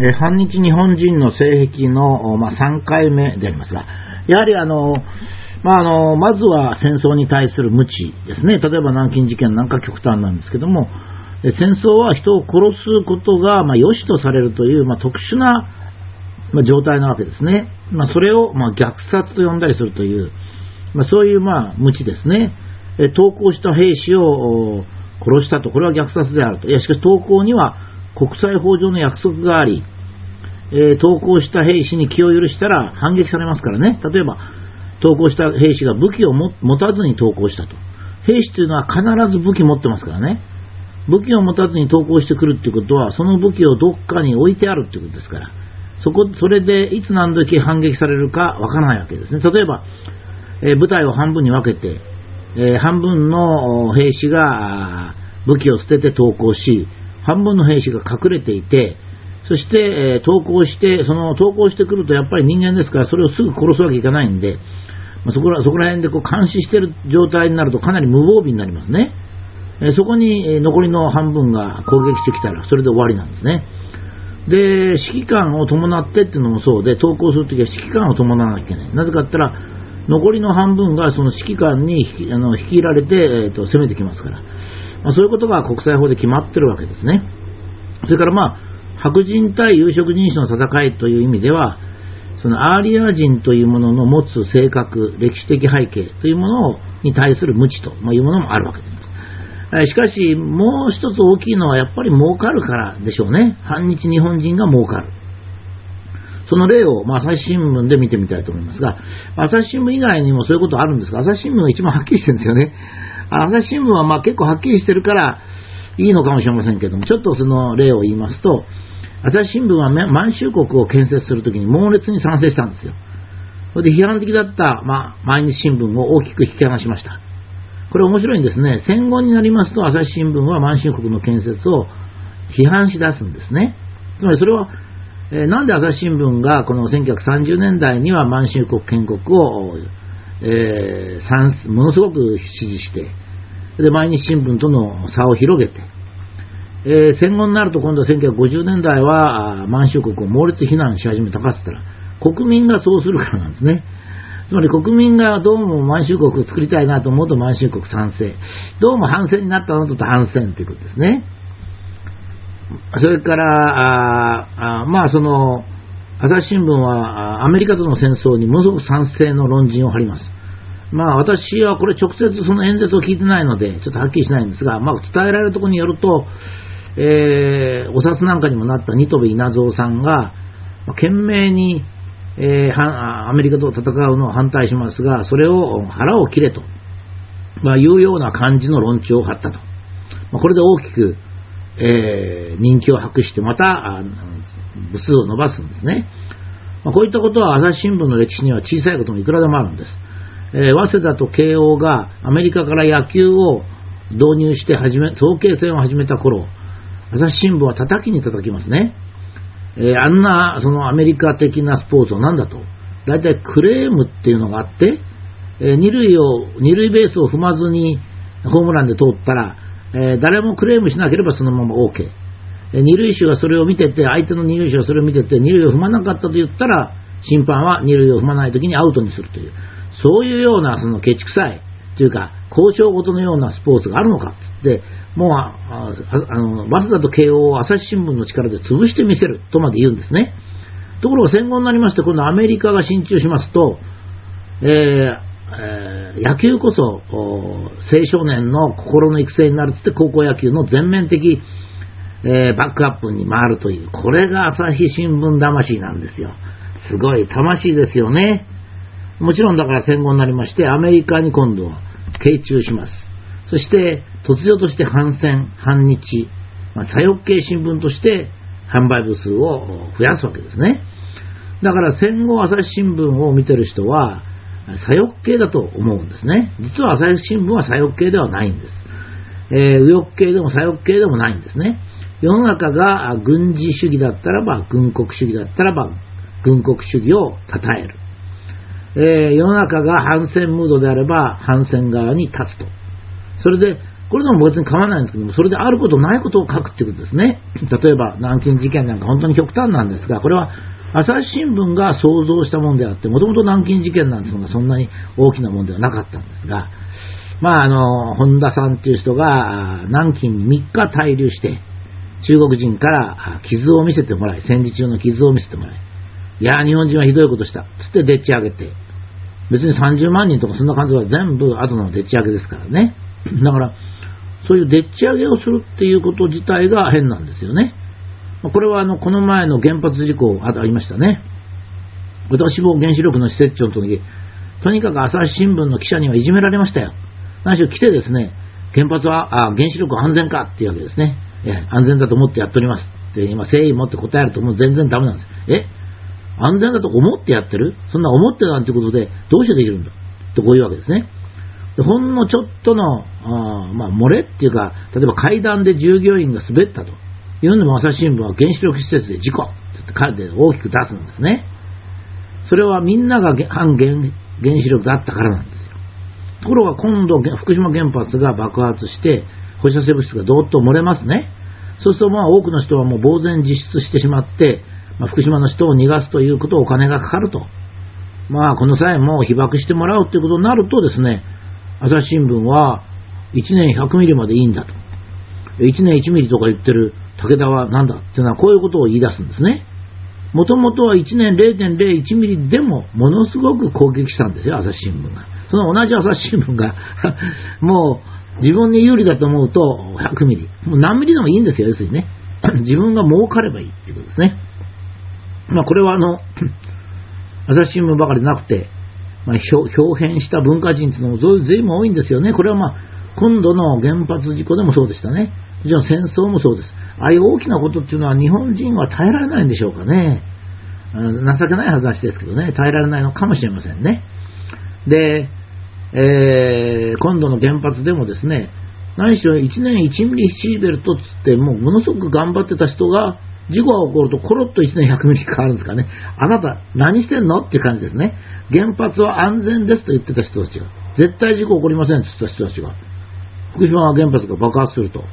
え、反日日本人の性癖の、まあ、3回目でありますが、やはりあの、まあ、あの、まずは戦争に対する無知ですね。例えば南京事件なんか極端なんですけども、戦争は人を殺すことが、まあ、良しとされるという、まあ、特殊な、まあ、状態なわけですね。まあ、それを、まあ、虐殺と呼んだりするという、まあ、そういう、まあ、無知ですね。え投降した兵士を殺したと、これは虐殺であると。いや、しかし投降には国際法上の約束があり、えー、投降した兵士に気を許したら反撃されますからね。例えば、投降した兵士が武器を持たずに投降したと。兵士というのは必ず武器持ってますからね。武器を持たずに投降してくるっていうことは、その武器をどっかに置いてあるっていうことですから。そこ、それでいつ何時反撃されるかわからないわけですね。例えば、えー、部隊を半分に分けて、えー、半分の兵士が武器を捨てて投降し、半分の兵士が隠れていて、そして、えー、投降して、その投降してくるとやっぱり人間ですから、それをすぐ殺すわけいかないんで、まあ、そこらそこら辺でこう監視している状態になるとかなり無防備になりますね。えー、そこに、残りの半分が攻撃してきたら、それで終わりなんですね。で、指揮官を伴ってっていうのもそうで、投降するときは指揮官を伴わなきゃいけない。なぜかって言ったら、残りの半分がその指揮官にあの率いられて、えーと、攻めてきますから、まあ、そういうことが国際法で決まってるわけですね。それからまあ、白人対有色人種の戦いという意味では、そのアーリア人というものの持つ性格、歴史的背景というものに対する無知というものもあるわけです。しかし、もう一つ大きいのはやっぱり儲かるからでしょうね。反日日本人が儲かる。その例を、まあ、朝日新聞で見てみたいと思いますが、朝日新聞以外にもそういうことあるんですが、朝日新聞が一番はっきりしてるんですよね。朝日新聞はまあ結構はっきりしてるからいいのかもしれませんけども、ちょっとその例を言いますと、朝日新聞は満州国を建設するときに猛烈に賛成したんですよ。それで批判的だった、まあ、毎日新聞を大きく引き離しました。これ面白いんですね。戦後になりますと朝日新聞は満州国の建設を批判し出すんですね。つまりそれはえー、なんで朝日新聞がこの1930年代には満州国建国を、えー、ものすごく支持して、で、毎日新聞との差を広げて、えー、戦後になると今度は1950年代は満州国を猛烈非難し始めたかって言ったら、国民がそうするからなんですね。つまり国民がどうも満州国を作りたいなと思うと満州国賛成。どうも反戦になったのと反戦ということですね。それから、あまあその、朝日新聞はアメリカとの戦争にものすごく賛成の論陣を張ります。まあ私はこれ直接その演説を聞いてないので、ちょっとはっきりしないんですが、まあ伝えられるところによると、えー、お札なんかにもなった新戸稲造さんが、ま、懸命に、えー、アメリカと戦うのを反対しますが、それを腹を切れと、まあ、いうような感じの論調を張ったと。まあ、これで大きく、えー、人気を博して、また部数を伸ばすんですね。まあ、こういったことは朝日新聞の歴史には小さいこともいくらでもあるんです。えー、早稲田と慶応がアメリカから野球を導入して始め、早慶戦を始めた頃、朝日新聞は叩きに叩きますね。えー、あんな、そのアメリカ的なスポーツを何だと。大体クレームっていうのがあって、えー、二塁を、二塁ベースを踏まずにホームランで通ったら、えー、誰もクレームしなければそのまま OK。えー、二塁手がそれを見てて、相手の二塁手がそれを見てて、二塁を踏まなかったと言ったら、審判は二塁を踏まないときにアウトにするという、そういうような、そのケチくさい、というか、交渉事のようなスポーツがあるのかって、もう、ああの、早稲田と慶応を朝日新聞の力で潰してみせるとまで言うんですね。ところが戦後になりまして、今度アメリカが進駐しますと、えーえー、野球こそ青少年の心の育成になるって高校野球の全面的、えー、バックアップに回るという、これが朝日新聞魂なんですよ。すごい魂ですよね。もちろんだから戦後になりまして、アメリカに今度は傾注します。そして、突如として反戦、反日、まあ、左翼系新聞として販売部数を増やすわけですね。だから戦後朝日新聞を見てる人は、左翼系だと思うんですね。実は朝日新聞は左翼系ではないんです。えー、右翼系でも左翼系でもないんですね。世の中が軍事主義だったらば、軍国主義だったらば、軍国主義を称える。えー、世の中が反戦ムードであれば、反戦側に立つと。それで、これでも別に構わないんですけども、それであることないことを書くっていうことですね。例えば、南京事件なんか本当に極端なんですが、これは朝日新聞が想像したものであって、もともと南京事件なんていうのがそんなに大きなものではなかったんですが、まあ、あの、本田さんっていう人が、南京に3日滞留して、中国人から傷を見せてもらい、戦時中の傷を見せてもらい、いや、日本人はひどいことした。つってでっち上げて、別に30万人とかそんな感じは全部後のでっち上げですからね。だから、そういうでっち上げをするっていうこと自体が変なんですよね。これはあの、この前の原発事故ありましたね。私も原子力の施設長の時、とにかく朝日新聞の記者にはいじめられましたよ。何しろ来てですね、原発は、あ原子力安全かっていうわけですね。え安全だと思ってやっておりますって今誠意持って答えるともう全然ダメなんです。え安全だと思ってやってる？そんな思ってるなんてことでどうしてできるんだ？とこういうわけですね。でほんのちょっとの、あまあ、漏れっていうか、例えば階段で従業員が滑ったというのも朝日新聞は原子力施設で事故って書いて大きく出すんですね。それはみんなが反原原子力だったからなんですよ。ところが今度福島原発が爆発して放射性物質がどーっと漏れますね。そうするとまあ多くの人はもう呆然自失してしまって、まあ、福島の人を逃がすということお金がかかると。まあこの際も被爆してもらうということになるとですね、朝日新聞は1年100ミリまでいいんだと。1年1ミリとか言ってる武田は何だっていうのはこういうことを言い出すんですね。もともとは1年0.01ミリでもものすごく攻撃したんですよ、朝日新聞が。その同じ朝日新聞が もう自分に有利だと思うと100ミリ。もう何ミリでもいいんですよ、要するにね。自分が儲かればいいっていうことですね。まあこれはあの、朝日新聞ばかりなくて、まあ、表変した文化人っていうのも随分多いんですよね。これはまあ、今度の原発事故でもそうでしたね。もちろん戦争もそうです。ああいう大きなことっていうのは日本人は耐えられないんでしょうかね。情けない話ですけどね、耐えられないのかもしれませんね。で、えー、今度の原発でもですね、何しろ1年1ミリシーベルトっつって、もうものすごく頑張ってた人が、事故が起こるとコロッと1年100ミリ変わるんですかね。あなた、何してんの？っていう感じですね。原発は安全ですと言ってた人たちが、絶対事故起こりませんって言った人たちが、福島原発が爆発すると。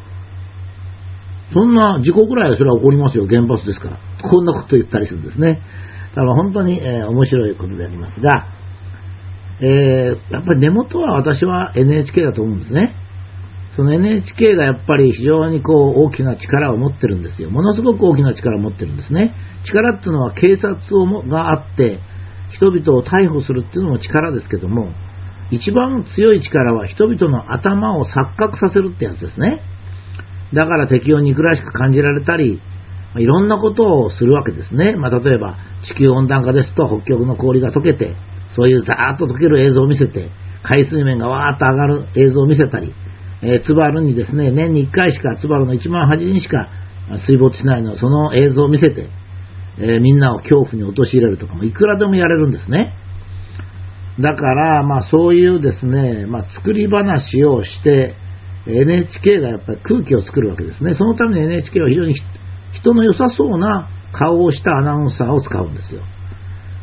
そんな事故ぐらいはそれは起こりますよ、原発ですから。こんなこと言ったりするんですね。だから本当に、えー、面白いことでありますが、えー、やっぱり根元は私は NHK だと思うんですね。その NHK がやっぱり非常にこう大きな力を持ってるんですよ。ものすごく大きな力を持ってるんですね。力っていうのは警察をもがあって、人々を逮捕するっていうのも力ですけども、一番強い力は人々の頭を錯覚させるってやつですね。だから敵を憎らしく感じられたり、いろんなことをするわけですね。まあ、例えば地球温暖化ですと北極の氷が溶けて、そういうザーッと溶ける映像を見せて、海水面がわーっと上がる映像を見せたり、えー、ツバルにですね、年に1回しか、ツバルの1万端にしか水没しないのはその映像を見せて、えー、みんなを恐怖に陥れるとかもいくらでもやれるんですね。だから、まあそういうですね、まあ作り話をして、NHK がやっぱり空気を作るわけですね。そのために NHK は非常に人の良さそうな顔をしたアナウンサーを使うんですよ。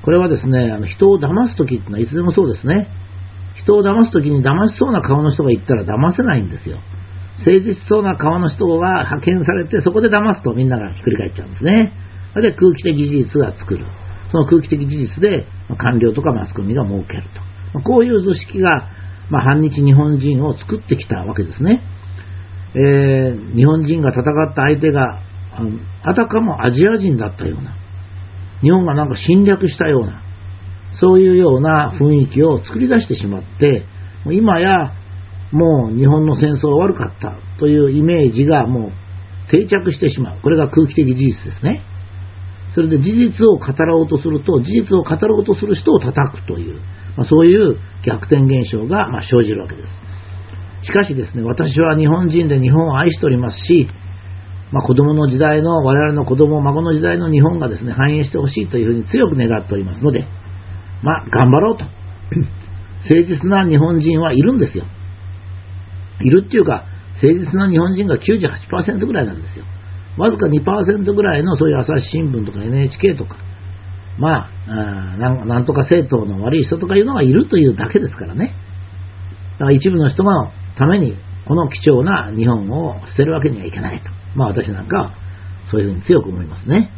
これはですね、あの人を騙すときってのはいつでもそうですね。人を騙すときに騙しそうな顔の人が言ったら騙せないんですよ。誠実そうな顔の人が派遣されて、そこで騙すとみんながひっくり返っちゃうんですね。それで空気的事実が作る。その空気的事実で官僚とかマスコミが儲けると。こういう図式が、まあ、反日日本人を作ってきたわけですね。えー、日本人が戦った相手が、あたかもアジア人だったような。日本がなんか侵略したような、そういうような雰囲気を作り出してしまって、今やもう日本の戦争は悪かったというイメージがもう定着してしまう。これが空気的事実ですね。それで事実を語ろうとすると、事実を語ろうとする人を叩くという、まあ、そういう逆転現象がま生じるわけです。しかしですね、私は日本人で日本を愛しておりますし、まあ、子供の時代の、我々の子供、孫の時代の日本がですね、繁栄してほしいというふうに強く願っておりますので、まあ、頑張ろうと。誠実な日本人はいるんですよ。いるっていうか、誠実な日本人が98%ぐらいなんですよ。わずか2%ぐらいのそういう朝日新聞とか NHK とか、まあ、なんとか政党の悪い人とかいうのがいるというだけですからね。だから一部の人のためにこの貴重な日本を捨てるわけにはいけないと。まあ私なんかはそういうふうに強く思いますね。